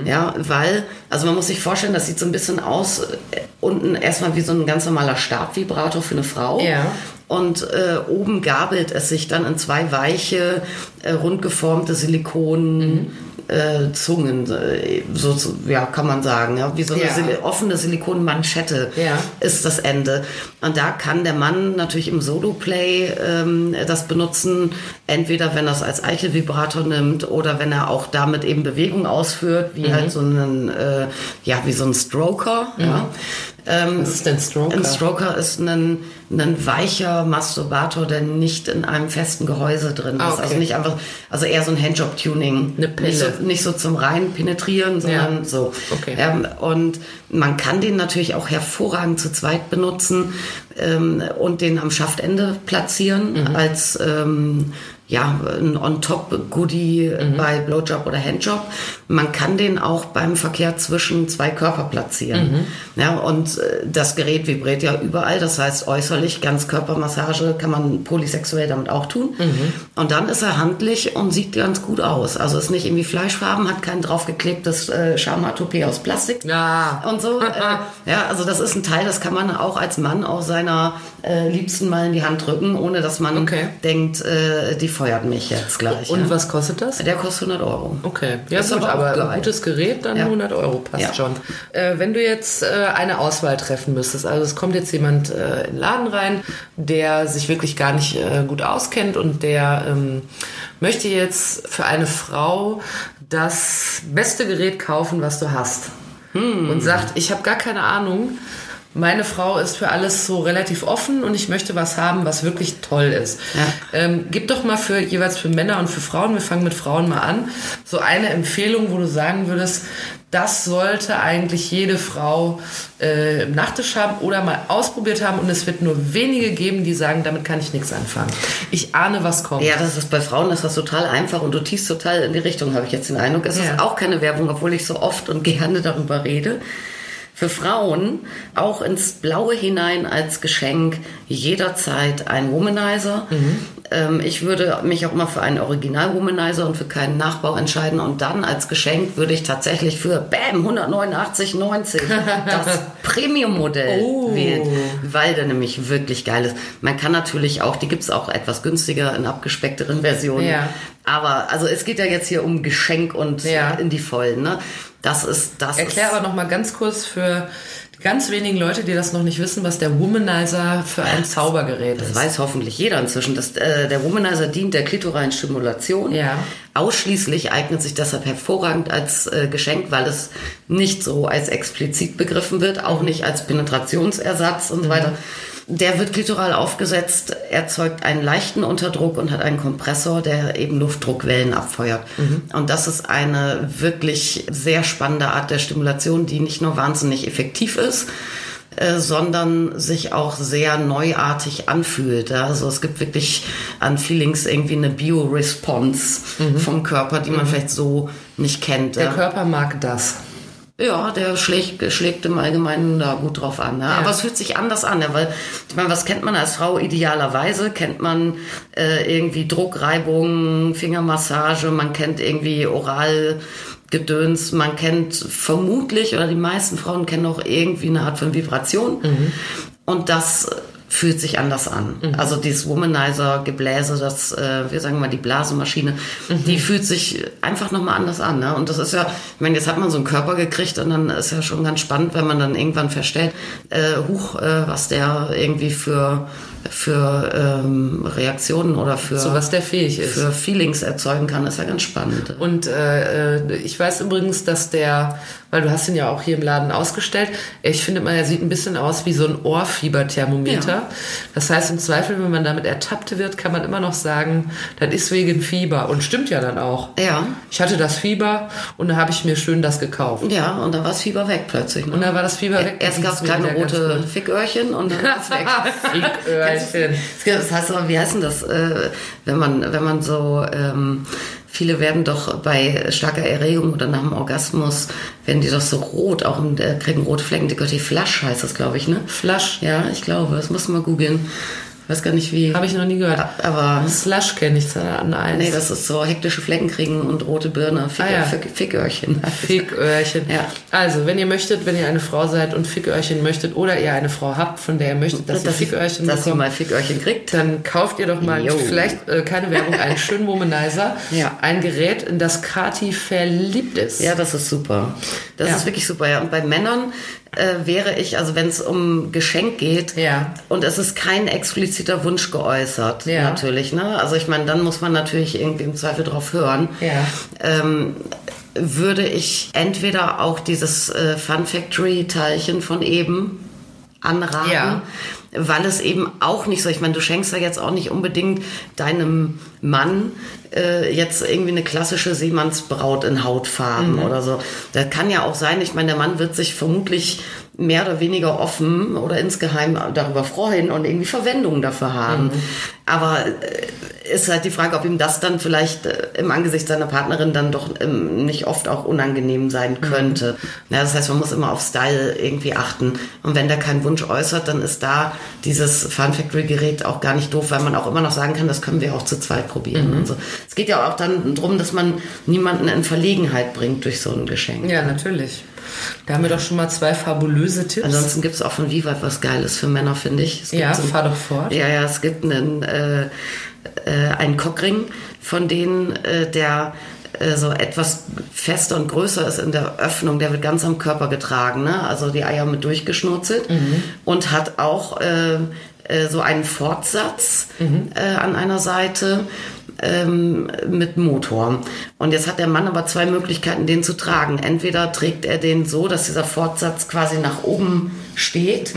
Ja, weil, also man muss sich vorstellen, das sieht so ein bisschen aus, äh, unten erstmal wie so ein ganz normaler Stabvibrator für eine Frau. Ja. Und äh, oben gabelt es sich dann in zwei weiche, äh, rund geformte Silikon. Äh, Zungen, äh, so, so, ja, kann man sagen, ja, wie so eine Ja. Sil offene Silikonmanschette Ja. ist das Ende. Und da kann der Mann natürlich im Solo-Play ähm, das benutzen, entweder wenn er es als Eichelvibrator nimmt oder wenn er auch damit eben Bewegung ausführt, wie halt so einen, äh, ja, wie so ein Stroker, ja. Ähm, Was ist denn Stroker? ein Stroker ist ein, ein weicher Masturbator, der nicht in einem festen Gehäuse drin ist. Ah, okay. Also nicht einfach, also eher so ein Handjob-Tuning. Eine Pille. Nicht so, nicht so zum rein penetrieren, sondern Ja. so. Okay. Ähm, und man kann den natürlich auch hervorragend zu zweit benutzen ähm, und den am Schaftende platzieren Mhm. als ähm, ja, ein On-Top-Goodie Mhm. bei Blowjob oder Handjob. Man kann den auch beim Verkehr zwischen zwei Körper platzieren. Mhm. Ja, und äh, das Gerät vibriert ja überall. Das heißt, äußerlich Ganzkörpermassage kann man polysexuell damit auch tun. Mhm. Und dann ist er handlich und sieht ganz gut aus. Also ist nicht irgendwie fleischfarben, hat kein draufgeklebtes äh, Schamhaar-Toupet aus Plastik Ja. und so. [LAUGHS] äh, ja, also das ist ein Teil, das kann man auch als Mann auch seiner äh, Liebsten mal in die Hand drücken, ohne dass man Okay. denkt, äh, die feuert mich jetzt gleich. Und ja. was kostet das? Der kostet 100 Euro. Okay, ja Ist gut, aber ein gutes Gerät, dann Ja. 100 Euro passt Ja. schon. Äh, wenn du jetzt äh, eine Auswahl treffen müsstest, also es kommt jetzt jemand äh, in den Laden rein, der sich wirklich gar nicht äh, gut auskennt und der ähm, möchte jetzt für eine Frau das beste Gerät kaufen, was du hast. Hm. Und sagt, ich habe gar keine Ahnung, meine Frau ist für alles so relativ offen und ich möchte was haben, was wirklich toll ist. Ja. Ähm, gib doch mal für jeweils für Männer und für Frauen, wir fangen mit Frauen mal an, so eine Empfehlung, wo du sagen würdest, das sollte eigentlich jede Frau äh, im Nachttisch haben oder mal ausprobiert haben und es wird nur wenige geben, die sagen, damit kann ich nichts anfangen. Ich ahne, was kommt. Ja, das ist bei Frauen ist das total einfach und du tiefst total in die Richtung, habe ich jetzt den Eindruck. Es Ja. ist auch keine Werbung, obwohl ich so oft und [LAUGHS] gerne darüber rede. Für Frauen auch ins Blaue hinein als Geschenk jederzeit ein Womanizer. Ähm, ich würde mich auch immer für einen Original-Womanizer und für keinen Nachbau entscheiden. Und dann als Geschenk würde ich tatsächlich für BAM 189,90 [LAUGHS] das Premium-Modell Oh. wählen, weil der nämlich wirklich geil ist. Man kann natürlich auch, die gibt es auch etwas günstiger in abgespeckteren Versionen. Ja. Aber also es geht ja jetzt hier um Geschenk und Ja. in die Vollen. Ne? Das ist das. Erklär ist, aber noch mal ganz kurz für ganz wenigen Leute, die das noch nicht wissen, was der Womanizer für ein Zaubergerät Das ist. weiß hoffentlich jeder inzwischen. Dass, äh, der Womanizer dient der klitoralen Stimulation. Ja. Ausschließlich eignet sich deshalb hervorragend als äh, Geschenk, weil es nicht so als explizit begriffen wird, auch nicht als Penetrationsersatz und so weiter. Der wird klitoral aufgesetzt, erzeugt einen leichten Unterdruck und hat einen Kompressor, der eben Luftdruckwellen abfeuert. Und das ist eine wirklich sehr spannende Art der Stimulation, die nicht nur wahnsinnig effektiv ist, äh, sondern sich auch sehr neuartig anfühlt. Also es gibt wirklich an Feelings irgendwie eine Bio-Response vom Körper, die man vielleicht so nicht kennt. Der ja? Körper mag das. Ja, der schlägt, schlägt im Allgemeinen da gut drauf an. Ne? Aber es fühlt sich anders an, ja, weil ich meine, was kennt man als Frau idealerweise? Kennt man äh, irgendwie Druck, Reibung, Fingermassage, man kennt irgendwie Oralgedöns, man kennt vermutlich oder die meisten Frauen kennen auch irgendwie eine Art von Vibration. Und das fühlt sich anders an. Also dieses Womanizer-Gebläse, das, äh, wir sagen mal die Blasemaschine, die fühlt sich einfach nochmal anders an. Ne? Und das ist ja, ich meine, jetzt hat man so einen Körper gekriegt und dann ist ja schon ganz spannend, wenn man dann irgendwann feststellt, äh, huch, äh, was der irgendwie für für ähm, Reaktionen oder für, Zu was der fähig ist. für Feelings erzeugen kann, ist ja ganz spannend. Und äh, äh, ich weiß übrigens, dass der, weil du hast ihn ja auch hier im Laden ausgestellt, ich finde mal, er sieht ein bisschen aus wie so ein Ohrfieberthermometer. Ja. Das heißt, im Zweifel, wenn man damit ertappt wird, kann man immer noch sagen, das ist wegen Fieber. Und stimmt ja dann auch. Ja. Ich hatte das Fieber und da habe ich mir schön das gekauft. Ja, und dann war das Fieber weg plötzlich. Ne? Und dann war das Fieber weg. Erst gab es kleine rote Ficköhrchen und dann war [LAUGHS] es weg. Ficköhrchen. Das heißt aber, wie heißt denn das, äh, wenn man, wenn man so, ähm, viele werden doch bei starker Erregung oder nach dem Orgasmus, werden die doch so rot, auch im, äh, kriegen rote Flecken. Die Flash heißt das, glaube ich, ne? Flash. Ja, ich glaube, das muss man googeln. Ich weiß gar nicht wie. Habe ich noch nie gehört. Aber Slush kenne ich an eins. nee, das ist so hektische Flecken kriegen und rote Birne, Fick, Ah, ja. Fick, Ficköhrchen. Ficköhrchen. Ja. Also, wenn ihr möchtet, wenn ihr eine Frau seid und Ficköhrchen möchtet oder ihr eine Frau habt, von der ihr möchtet, dass, Dass ihr Ficköhrchen dass bekommt, mal Ficköhrchen kriegt. dann kauft ihr doch mal Jo. vielleicht äh, keine Werbung, einen schönen Womanizer. [LAUGHS] Ja. Ein Gerät, in das Kati verliebt ist. Ja, das ist super. Das Ja. ist wirklich super. Ja. Und bei Männern äh, wäre ich, also wenn es um Geschenk geht, Ja. und es ist kein expliziter Wunsch geäußert, Ja. natürlich. Ne? Also ich meine, dann muss man natürlich irgendwie im Zweifel drauf hören. Ja. Ähm, würde ich entweder auch dieses äh, Fun Factory Teilchen von eben anraten, Ja. Weil es eben auch nicht so, ich meine, du schenkst ja jetzt auch nicht unbedingt deinem Mann äh, jetzt irgendwie eine klassische Seemannsbraut in Hautfarben oder so. Das kann ja auch sein, ich meine, der Mann wird sich vermutlich mehr oder weniger offen oder insgeheim darüber freuen und irgendwie Verwendung dafür haben. Aber äh, ist halt die Frage, ob ihm das dann vielleicht äh, im Angesicht seiner Partnerin dann doch ähm, nicht oft auch unangenehm sein könnte. Ja, das heißt, man muss immer auf Style irgendwie achten. Und wenn der keinen Wunsch äußert, dann ist da dieses Fun Factory Gerät auch gar nicht doof, weil man auch immer noch sagen kann, das können wir auch zu zweit probieren. Und so. Es geht ja auch dann darum, dass man niemanden in Verlegenheit bringt durch so ein Geschenk. Ja, natürlich. Da haben wir doch schon mal zwei fabulöse Tipps. Ansonsten gibt es auch von Vivat was Geiles für Männer, finde ich. Ja, so fahr doch fort. Ja, ja, es gibt einen, äh, äh, einen Cockring, von denen äh, der äh, so etwas fester und größer ist in der Öffnung. Der wird ganz am Körper getragen, ne? also die Eier mit durchgeschnurzelt und hat auch äh, so einen Fortsatz äh, an einer Seite ähm, mit Motor. Und jetzt hat der Mann aber zwei Möglichkeiten, den zu tragen. Entweder trägt er den so, dass dieser Fortsatz quasi nach oben steht.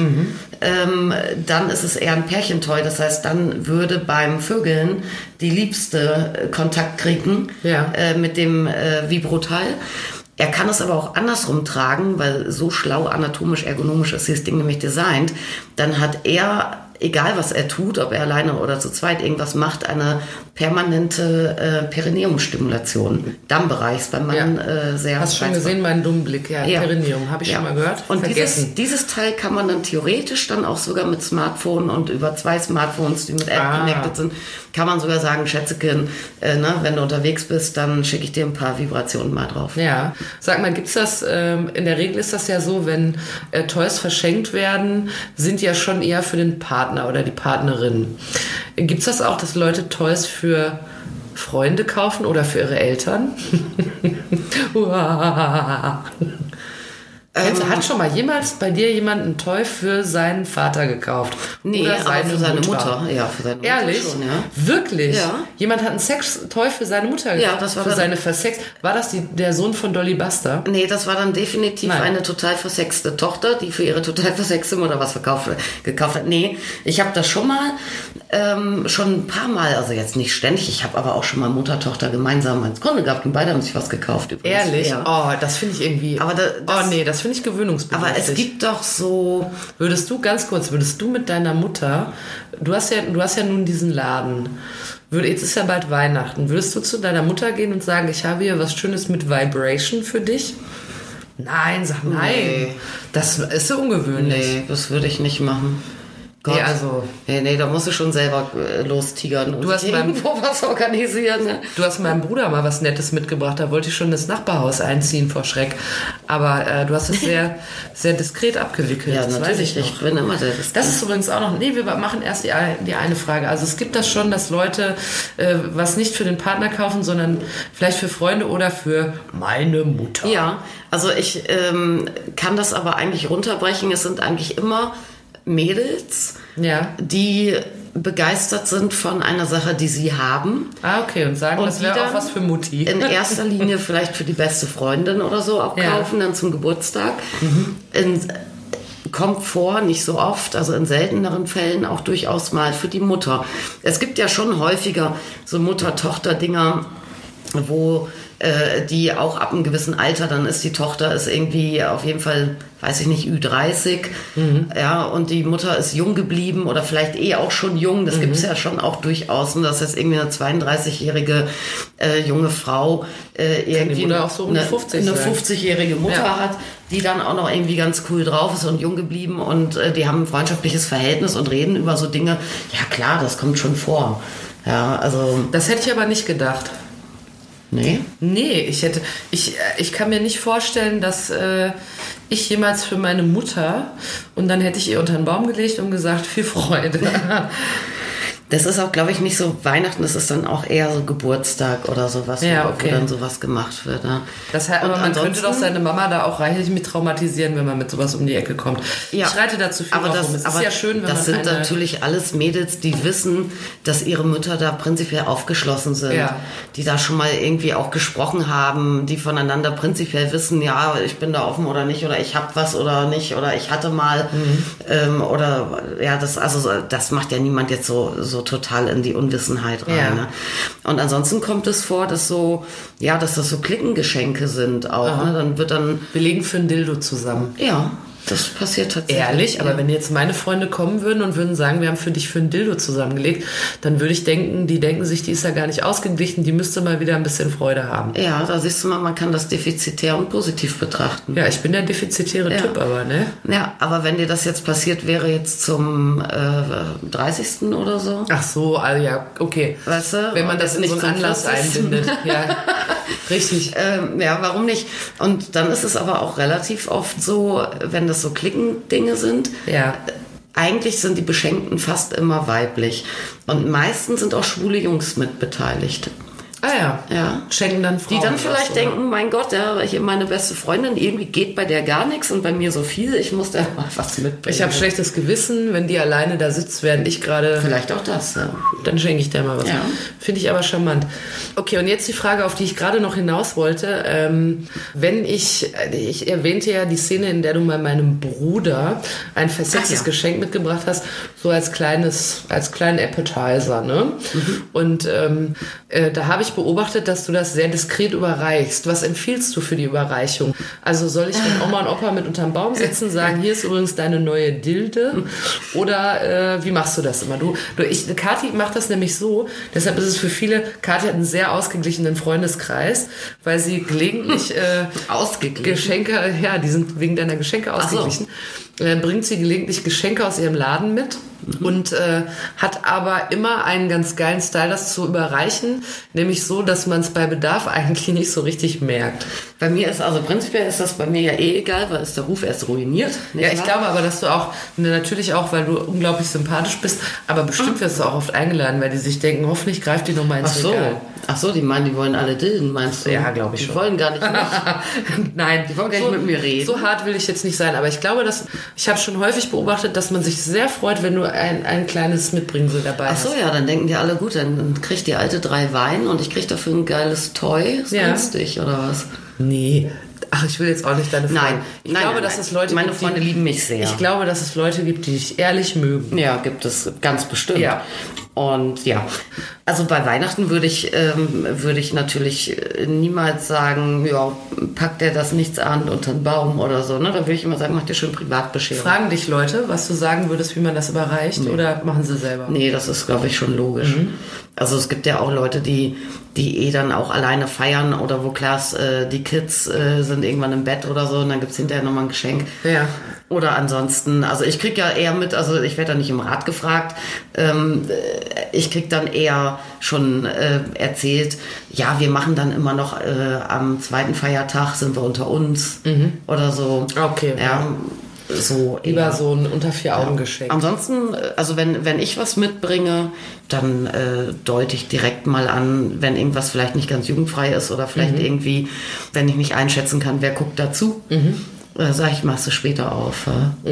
Ähm, dann ist es eher ein Pärchentoy. Das heißt, dann würde beim Vögeln die Liebste äh, Kontakt kriegen Ja. äh, mit dem äh, Vibroteil. Er kann es aber auch andersrum tragen, weil so schlau anatomisch ergonomisch ist dieses Ding nämlich designt. Dann hat er egal was er tut, ob er alleine oder zu zweit irgendwas macht, eine permanente äh, Perineumstimulation. Dammbereich ist beim Mann äh, sehr Hast schon reizvoll. gesehen, meinen dummen Blick. Ja, Ja. Perineum, habe ich Ja. schon mal gehört. Und Vergessen. dieses, dieses Teil kann man dann theoretisch dann auch sogar mit Smartphone und über zwei Smartphones, die mit App Ah. connected sind, kann man sogar sagen, Schätzekin, äh, ne, wenn du unterwegs bist, dann schicke ich dir ein paar Vibrationen mal drauf. Ja, sag mal, gibt's das, ähm, in der Regel ist das ja so, wenn äh, Toys verschenkt werden, sind ja schon eher für den Partner oder die Partnerin. Gibt's das auch, dass Leute Toys für Freunde kaufen oder für ihre Eltern? [LAUGHS] Kennst- Hat schon mal jemals bei dir jemand ein Toy für seinen Vater gekauft? Nee, oder aber für seine Mutter. Ja, für seine Mutter Ehrlich? schon, ja. Wirklich? Ja. Jemand hat ein Sex-Toy für seine Mutter Ja, das war für dann- seine Versex. War das die, der Sohn von Dolly Buster? Nee, das war dann definitiv Nein. eine total versexte Tochter, die für ihre total versexte Mutter was verkauft, gekauft hat. Nee, ich habe das schon mal, ähm, schon ein paar Mal, also jetzt nicht ständig, ich habe aber auch schon mal Mutter-Tochter gemeinsam als Kunde gehabt und beide haben sich was gekauft. Übrigens. Ehrlich? Ja. Oh, das finde ich irgendwie. Aber da- das- oh nee, das finde ich gewöhnungsbedürftig. Aber es gibt doch so, Würdest du ganz kurz, würdest du mit deiner Mutter, du hast ja, du hast ja nun diesen Laden. Jetzt ist ja bald Weihnachten. Würdest du zu deiner Mutter gehen und sagen, ich habe hier was Schönes mit Vibration für dich? Nein, sag nein. Nee. Das ist so ungewöhnlich. nee, das würde ich nicht machen. Nee, also- Nee, nee, da musst du schon selber äh, lostigern und Du hast beim- irgendwo [LAUGHS] was organisieren. Ne? Du hast meinem Bruder mal was Nettes mitgebracht. Da wollte ich schon das Nachbarhaus einziehen vor Schreck. Aber äh, du hast es sehr, [LAUGHS] sehr diskret abgewickelt. Ja, das weiß natürlich. ich Ich, noch. bin immer der Das ist übrigens auch noch. Nee, wir machen erst die, die eine Frage. Also es gibt das schon, dass Leute äh, was nicht für den Partner kaufen, sondern vielleicht für Freunde oder für meine Mutter. Ja, also ich ähm, kann das aber eigentlich runterbrechen. Es sind eigentlich immer Mädels, Ja. die begeistert sind von einer Sache, die sie haben. Ah, okay. Und sagen, Und das wäre auch was für Mutti. In erster Linie [LAUGHS] vielleicht für die beste Freundin oder so auch Ja. kaufen, dann zum Geburtstag. In, kommt vor, nicht so oft, also in selteneren Fällen auch durchaus mal für die Mutter. Es gibt ja schon häufiger so Mutter-Tochter-Dinger, wo äh, die auch ab einem gewissen Alter, dann ist die Tochter ist irgendwie auf jeden Fall, weiß ich nicht, Ü30, ja, und die Mutter ist jung geblieben oder vielleicht eh auch schon jung, das gibt's ja schon auch durchaus, und dass jetzt irgendwie eine 32-jährige äh, junge Frau äh, irgendwie auch so um die eine, 50 eine sein. 50-jährige Mutter Ja. hat, die dann auch noch irgendwie ganz cool drauf ist und jung geblieben und äh, die haben ein freundschaftliches Verhältnis und reden über so Dinge. Ja klar, das kommt schon vor. Ja, also, Das hätte ich aber nicht gedacht. Nee. Nee, ich hätte, ich, ich kann mir nicht vorstellen, dass äh, ich jemals für meine Mutter und dann hätte ich ihr unter den Baum gelegt und gesagt, viel Freude. [LAUGHS] Das ist auch, glaube ich, nicht so Weihnachten, das ist dann auch eher so Geburtstag oder sowas, Ja, wo, okay. wo dann sowas gemacht wird. Ja. Das heißt, Und aber man könnte doch seine Mama da auch reichlich mit traumatisieren, wenn man mit sowas um die Ecke kommt. Ja. Ich reite dazu viel aber das, rum. Es aber ist ja schön, wenn das sind natürlich alles Mädels, die wissen, dass ihre Mütter da prinzipiell aufgeschlossen sind, Ja. die da schon mal irgendwie auch gesprochen haben, die voneinander prinzipiell wissen, ja, ich bin da offen oder nicht oder ich hab was oder nicht oder ich hatte mal Mhm. ähm, oder ja, das also so- das macht ja niemand jetzt so so total in die Unwissenheit rein. Ja. Ne? Und ansonsten kommt es vor, dass so ja, dass das so Klickengeschenke sind auch. Ne? Dann wird dann wir legen für ein Dildo zusammen. ja, das passiert tatsächlich. Ehrlich, aber ja. wenn jetzt meine Freunde kommen würden und würden sagen, wir haben für dich für ein Dildo zusammengelegt, dann würde ich denken, die denken sich, die ist ja gar nicht ausgeglichen, die müsste mal wieder ein bisschen Freude haben. Ja, da siehst du mal, man kann das defizitär und positiv betrachten. Ja, ich bin der defizitäre Ja. Typ, aber ne? Ja, aber wenn dir das jetzt passiert wäre, jetzt zum äh, 30. oder so, Ach so, also ja, okay. weißt du? Wenn man das in nicht so einen Anlass 40.. einbindet. Ja, [LAUGHS] richtig. Ähm, ja, warum nicht? Und dann ist es aber auch relativ oft so, wenn das so Klickendinge sind, Ja. eigentlich sind die Beschenkten fast immer weiblich. Und meistens sind auch schwule Jungs mit beteiligt. Ah ja. Ja. Schenken dann Frauen. Die dann vielleicht oder? denken, mein Gott, ja, hier meine beste Freundin, irgendwie geht bei der gar nichts und bei mir so viel, ich muss da [LAUGHS] mal was mitbringen. Ich habe schlechtes Gewissen, wenn die alleine da sitzt, während ich gerade. Vielleicht auch das, ja. Dann schenke ich dir mal was. Ja. Finde ich aber charmant. Okay, und jetzt die Frage, auf die ich gerade noch hinaus wollte. Ähm, wenn ich, äh, ich erwähnte ja die Szene, in der du mal meinem Bruder ein versextes Ach ja. Geschenk mitgebracht hast, so als kleines, als kleinen Appetizer, ne? Mhm. Und ähm, äh, da habe ich beobachtet, dass du das sehr diskret überreichst. Was empfiehlst du für die Überreichung? Also soll ich, wenn Oma und Opa mit unterm Baum sitzen, sagen, hier ist übrigens deine neue Dilde? Oder äh, wie machst du das immer? Du, du ich, Kathi macht das nämlich so, deshalb ist es für viele, Kathi hat einen sehr ausgeglichenen Freundeskreis, weil sie gelegentlich äh, [LAUGHS] Ausgeglichen. Geschenke, ja, die sind wegen deiner Geschenke Ach so. ausgeglichen. Äh, bringt sie gelegentlich Geschenke aus ihrem Laden mit und äh, hat aber immer einen ganz geilen Style, das zu überreichen, nämlich so, dass man es bei Bedarf eigentlich nicht so richtig merkt. Bei mir ist, also prinzipiell ist das bei mir ja eh egal, weil ist der Ruf erst ruiniert. Ja, ich wahr? glaube aber, dass du auch, ne, natürlich auch, weil du unglaublich sympathisch bist, aber bestimmt wirst du auch oft eingeladen, weil die sich denken, hoffentlich greift die nochmal Ach ins so. Regal. Ach so, die meinen, die wollen alle Dilden, meinst du? Ja, glaube ich die schon. Die wollen gar nicht. [LAUGHS] Nein, Die wollen gar nicht mit mir reden. So hart will ich jetzt nicht sein, aber ich glaube, dass ich habe schon häufig beobachtet, dass man sich sehr freut, wenn du ein, ein kleines Mitbringsel dabei Ach so, hast. ja, dann denken die alle, gut, dann kriegt die alte drei Wein und ich krieg dafür ein geiles Toy. Ist Ja. günstig, oder was? Nee. Ach, ich will jetzt auch nicht deine Freunde. Nein, ich nein, glaube, nein, dass es Leute Meine gibt, Freunde die, lieben mich sehr. Ich glaube, dass es Leute gibt, die dich ehrlich mögen. Ja, gibt es ganz bestimmt. Ja. Und ja, also bei Weihnachten würde ich, ähm, würde ich natürlich äh, niemals sagen, ja, packt der das nichts an unter den Baum oder so. Ne? Da würde ich immer sagen, macht ihr schön Privatbescherung. Fragen dich Leute, was du sagen würdest, wie man das überreicht, oder machen sie selber? Nee, das ist, glaube ich, schon logisch. Mhm. Also es gibt ja auch Leute, die, die eh dann auch alleine feiern oder wo klar ist, äh, die Kids äh, sind irgendwann im Bett oder so und dann gibt's hinterher nochmal ein Geschenk. Ja. Oder ansonsten, also ich krieg ja eher mit, also ich werde da nicht im Rat gefragt, ähm, äh, ich krieg dann eher schon äh, erzählt, ja, wir machen dann immer noch äh, am zweiten Feiertag sind wir unter uns oder so. Mhm. Okay. Ja, so Lieber eher. so ein unter vier Augen Geschenk. Ansonsten, äh, also wenn, wenn ich was mitbringe, dann äh, deute ich direkt mal an, wenn irgendwas vielleicht nicht ganz jugendfrei ist oder vielleicht Mhm. irgendwie, wenn ich nicht einschätzen kann, wer guckt dazu, Mhm. Äh, sage ich, machst du später auf. äh?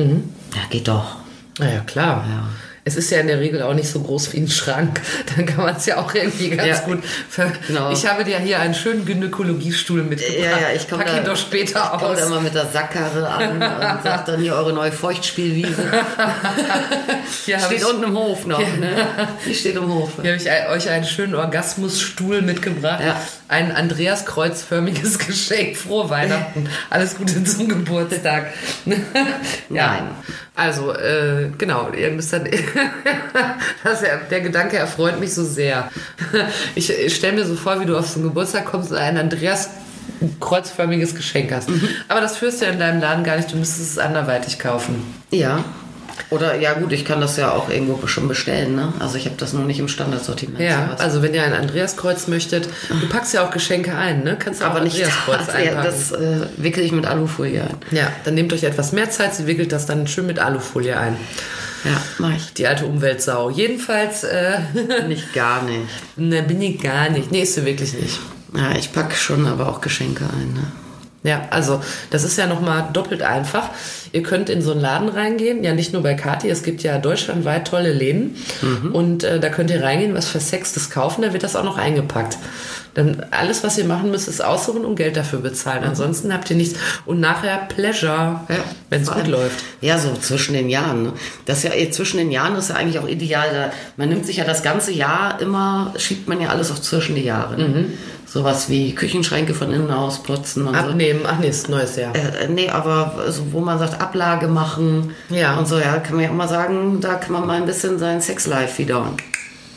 Ja, geht doch. Na ja, klar. Ja. Es ist ja in der Regel auch nicht so groß wie ein Schrank. [LAUGHS] Dann kann man es ja auch irgendwie ganz Ja. gut. Genau. Ich habe dir hier einen schönen Gynäkologiestuhl mitgebracht. Ja, ja, ich komme da, ihn doch später ich aus. da mal mit der Sackkarre an [LAUGHS] und sag dann hier eure neue Feuchtspielwiese. [LAUGHS] Hier steht ich, unten im Hof noch, ne? Die steht im Hof. hier habe ich euch einen schönen Orgasmusstuhl mitgebracht. Ja. Ein Andreas kreuzförmiges Geschenk. Frohe Weihnachten. Alles Gute zum Geburtstag. ja. Nein. Also, äh, genau, ihr müsst dann. [LAUGHS] das, ja- der Gedanke erfreut mich so sehr. [LAUGHS] Ich, ich stelle mir so vor, wie du auf so einen Geburtstag kommst und ein Andreas kreuzförmiges Geschenk hast. Mhm. Aber das führst du ja in deinem Laden gar nicht, du müsstest es anderweitig kaufen. Ja. Oder ja gut, ich kann das ja auch irgendwo schon bestellen, ne? Also ich habe das noch nicht im Standardsortiment. Ja, sowas. also wenn ihr ein Andreaskreuz möchtet, du packst ja auch Geschenke ein, ne? Kannst du aber nicht Andreaskreuz [LAUGHS] das, ja, einpacken. das äh, wickel ich mit Alufolie ein. ja, dann nehmt euch etwas mehr Zeit, sie wickelt das dann schön mit Alufolie ein. Ja, mach ich. Die alte Umweltsau. Jedenfalls, äh, Nicht gar nicht. [LAUGHS] ne, bin ich gar nicht. Nee, ist sie wirklich nicht. Ja, ich packe schon aber auch Geschenke ein, ne? Ja, also das ist ja nochmal doppelt einfach. Ihr könnt in so einen Laden reingehen, ja nicht nur bei Kati, es gibt ja deutschlandweit tolle Läden und äh, da könnt ihr reingehen, was Versextes kaufen, da wird das auch noch eingepackt. Dann alles, was ihr machen müsst, ist aussuchen und Geld dafür bezahlen. Ansonsten habt ihr nichts. Und nachher Pleasure, Ja, wenn es gut läuft. Ja, so zwischen den Jahren. Ne? Das ist ja eh, zwischen den Jahren ist ja eigentlich auch ideal. Da, man nimmt sich ja das ganze Jahr immer, schiebt man ja alles auf zwischen die Jahre. Mhm. Sowas wie Küchenschränke von innen aus putzen und so. Abnehmen, ach nee, ist neues Jahr. Äh, nee, aber so, wo man sagt, Ablage machen Ja. und so, ja, kann man ja auch mal sagen, da kann man mal ein bisschen sein Sexlife wieder.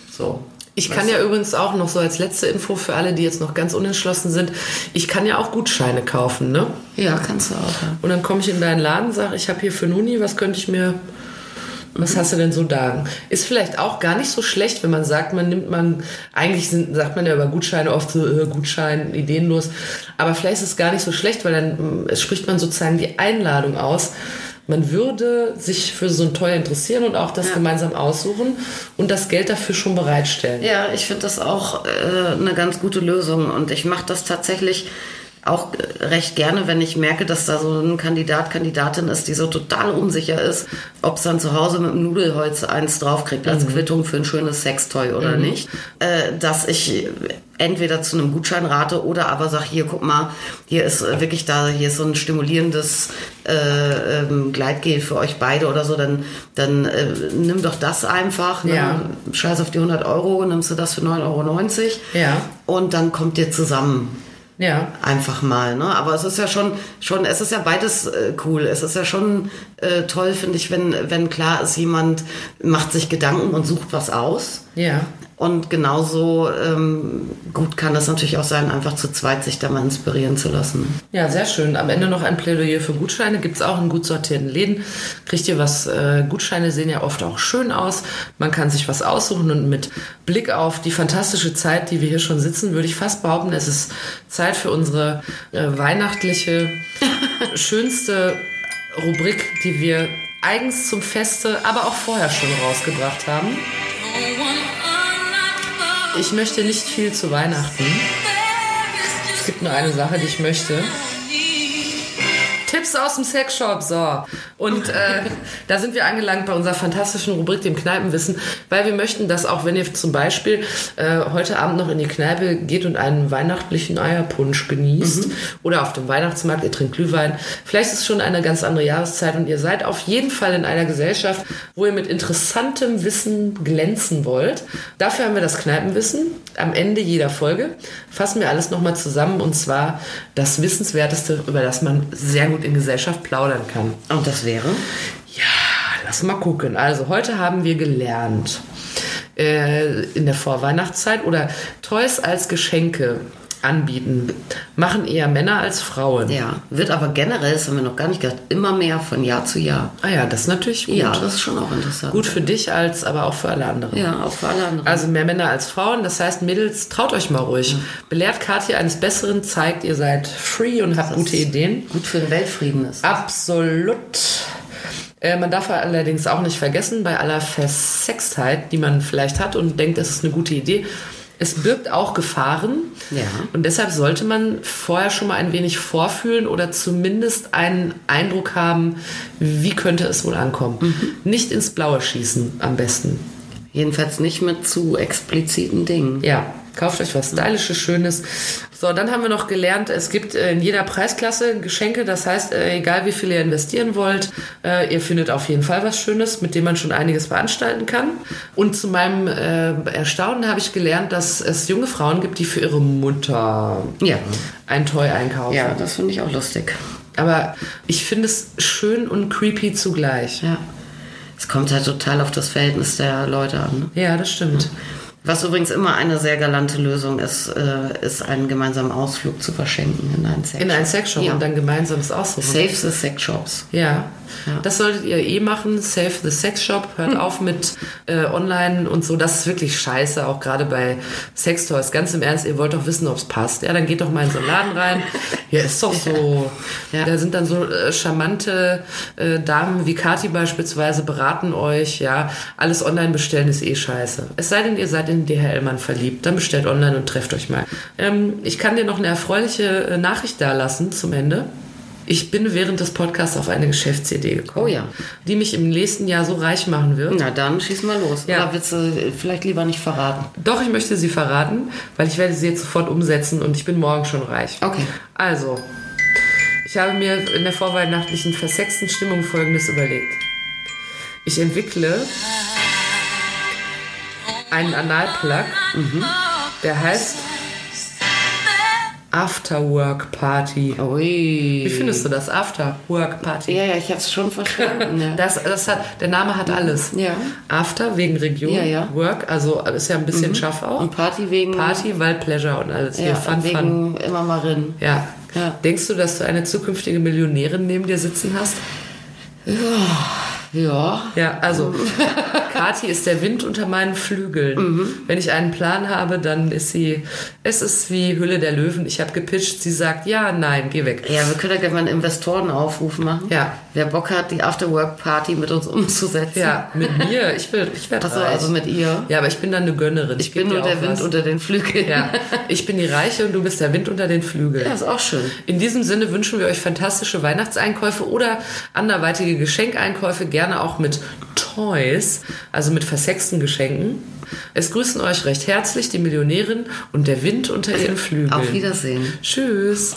So. Ich kann ja übrigens auch noch so als letzte Info für alle, die jetzt noch ganz unentschlossen sind, ich kann ja auch Gutscheine kaufen, ne? Ja, kannst du auch. Ja. Und dann komme ich in deinen Laden, sage, ich habe hier für Nuni, was könnte ich mir, was hast du denn so da? Ist vielleicht auch gar nicht so schlecht, wenn man sagt, man nimmt man, eigentlich sind, sagt man ja über Gutscheine oft so, äh, Gutschein, ideenlos, aber vielleicht ist es gar nicht so schlecht, weil dann es spricht man sozusagen die Einladung aus. Man würde sich für so ein Toy interessieren und auch das gemeinsam aussuchen und das Geld dafür schon bereitstellen. Ja, ich finde das auch äh, eine ganz gute Lösung und ich mache das tatsächlich auch äh, recht gerne, wenn ich merke, dass da so ein Kandidat, Kandidatin ist, die so total unsicher ist, ob es dann zu Hause mit dem Nudelholz eins draufkriegt als Quittung für ein schönes Sextoy oder nicht, äh, dass ich entweder zu einem Gutschein rate oder aber sag hier, guck mal, hier ist äh, wirklich da, hier ist so ein stimulierendes äh, ähm, Gleitgel für euch beide oder so, dann, dann äh, nimm doch das einfach. Ne? Ja. Scheiß auf die 100 Euro, nimmst du das für 9,90 Euro. Ja. Und dann kommt ihr zusammen Ja. einfach mal. Ne? Aber es ist ja schon, schon, es ist ja beides äh, cool. Es ist ja schon äh, toll, finde ich, wenn, wenn klar ist, jemand macht sich Gedanken und sucht was aus. Ja. Und genauso ähm, gut kann das natürlich auch sein, einfach zu zweit sich da mal inspirieren zu lassen. Ja, sehr schön. Am Ende noch ein Plädoyer für Gutscheine. Gibt es auch in gut sortierten Läden. Kriegt ihr was? Äh, Gutscheine sehen ja oft auch schön aus. Man kann sich was aussuchen und mit Blick auf die fantastische Zeit, die wir hier schon sitzen, würde ich fast behaupten, es ist Zeit für unsere äh, weihnachtliche, [LAUGHS] schönste Rubrik, die wir eigens zum Feste, aber auch vorher schon rausgebracht haben. Ich möchte nicht viel zu Weihnachten. Es gibt nur eine Sache, die ich möchte. Tipps aus dem Sexshop, so. Und äh, [LAUGHS] da sind wir angelangt bei unserer fantastischen Rubrik, dem Kneipenwissen, weil wir möchten, dass auch wenn ihr zum Beispiel äh, heute Abend noch in die Kneipe geht und einen weihnachtlichen Eierpunsch genießt oder auf dem Weihnachtsmarkt, ihr trinkt Glühwein, vielleicht ist es schon eine ganz andere Jahreszeit und ihr seid auf jeden Fall in einer Gesellschaft, wo ihr mit interessantem Wissen glänzen wollt. Dafür haben wir das Kneipenwissen. Am Ende jeder Folge fassen wir alles nochmal zusammen und zwar das Wissenswerteste, über das man sehr gut in Gesellschaft plaudern kann. Und das wäre? Ja, lass mal gucken. Also heute haben wir gelernt äh, in der Vorweihnachtszeit oder Toys als Geschenke anbieten machen eher Männer als Frauen. Ja, wird aber generell, das haben wir noch gar nicht gehört, immer mehr von Jahr zu Jahr. Ah ja, das ist natürlich gut. Ja, das ist schon auch interessant. Gut für dich als, aber auch für alle anderen. Ja, auch für alle anderen. Also mehr Männer als Frauen. Das heißt, Mädels, traut euch mal ruhig. Belehrt Katja eines Besseren, zeigt, ihr seid free und habt gute Ideen. gut für den Weltfrieden ist. Absolut. Äh, Man darf allerdings auch nicht vergessen, bei aller Versextheit, die man vielleicht hat und denkt, das ist eine gute Idee, es birgt auch Gefahren. Ja. Und deshalb sollte man vorher schon mal ein wenig vorfühlen oder zumindest einen Eindruck haben, wie könnte es wohl ankommen. Nicht ins Blaue schießen am besten. Jedenfalls nicht mit zu expliziten Dingen. Ja, kauft euch was Stylisches, Schönes. So, dann haben wir noch gelernt, es gibt äh, in jeder Preisklasse Geschenke. Das heißt, äh, egal wie viel ihr investieren wollt, äh, ihr findet auf jeden Fall was Schönes, mit dem man schon einiges veranstalten kann. Und zu meinem Erstaunen habe ich gelernt, dass es junge Frauen gibt, die für ihre Mutter Ja. ein Toy einkaufen. Ja, das finde ich auch lustig. Aber ich finde es schön und creepy zugleich. Ja. Es kommt halt total auf das Verhältnis der Leute an. Ne? Ja, das stimmt. Was übrigens immer eine sehr galante Lösung ist, äh, ist einen gemeinsamen Ausflug zu verschenken in einen Sexshop. In einen Sexshop Ja. und dann gemeinsames aussuchen. Save the Sex Shops. Ja. Ja. das solltet ihr eh machen. Save the Sex Shop. Hört auf mit äh, Online und so. Das ist wirklich scheiße, auch gerade bei Sextoys. Ganz im Ernst, ihr wollt doch wissen, ob es passt. Ja, dann geht doch mal in so einen Laden rein. [LAUGHS] Ja, ist doch so. Ja. Da sind dann so äh, charmante äh, Damen wie Kati beispielsweise, beraten euch. Ja, alles online bestellen ist eh scheiße. Es sei denn, ihr seid in DHL-Mann verliebt. Dann bestellt online und trefft euch mal. Ähm, ich kann dir noch eine erfreuliche äh, Nachricht dalassen zum Ende. Ich bin während des Podcasts auf eine Geschäftsidee gekommen. Oh ja. Die mich im nächsten Jahr so reich machen wird. Na dann, schieß mal los. Ja. Oder willst du vielleicht lieber nicht verraten? Doch, ich möchte sie verraten, weil ich werde sie jetzt sofort umsetzen und ich bin morgen schon reich. Okay. Also, ich habe mir in der vorweihnachtlichen versexten Stimmung Folgendes überlegt. Ich entwickle einen Analplug, der heißt Afterwork Party. Ui. Wie findest du das? Afterwork Party. Ja, ja, ich habe es schon verstanden. ja. [LAUGHS] Das, das hat, der Name hat alles. Ja. After wegen Region, Ja, ja. Work, also ist ja ein bisschen scharf auch. Und Party wegen. Party, weil Pleasure und alles. ja, Hier, fun, fun. wegen immer mal rin. Ja. Ja. Denkst du, dass du eine zukünftige Millionärin neben dir sitzen hast? Ja. Ja, also [LAUGHS] Kati ist der Wind unter meinen Flügeln. Mhm. Wenn ich einen Plan habe, dann ist sie, es ist wie Hülle der Löwen. Ich habe gepitcht, sie sagt, ja, nein, geh weg. Ja, wir können ja gerne mal einen Investorenaufruf machen. Ja. Wer Bock hat, die Afterwork-Party mit uns umzusetzen. Ja, mit mir, ich will, ich werde Achso, reich. also mit ihr. ja, aber ich bin dann eine Gönnerin. Ich bin geb nur der Wind was. unter den Flügeln. Ja, ich bin die Reiche und du bist der Wind unter den Flügeln. Ja, ist auch schön. In diesem Sinne wünschen wir euch fantastische Weihnachtseinkäufe oder anderweitige Geschenkeinkäufe, gerne auch mit Toys, also mit versexten Geschenken. Es grüßen euch recht herzlich die Millionärin und der Wind unter ihren Flügeln. Auf Wiedersehen. Tschüss.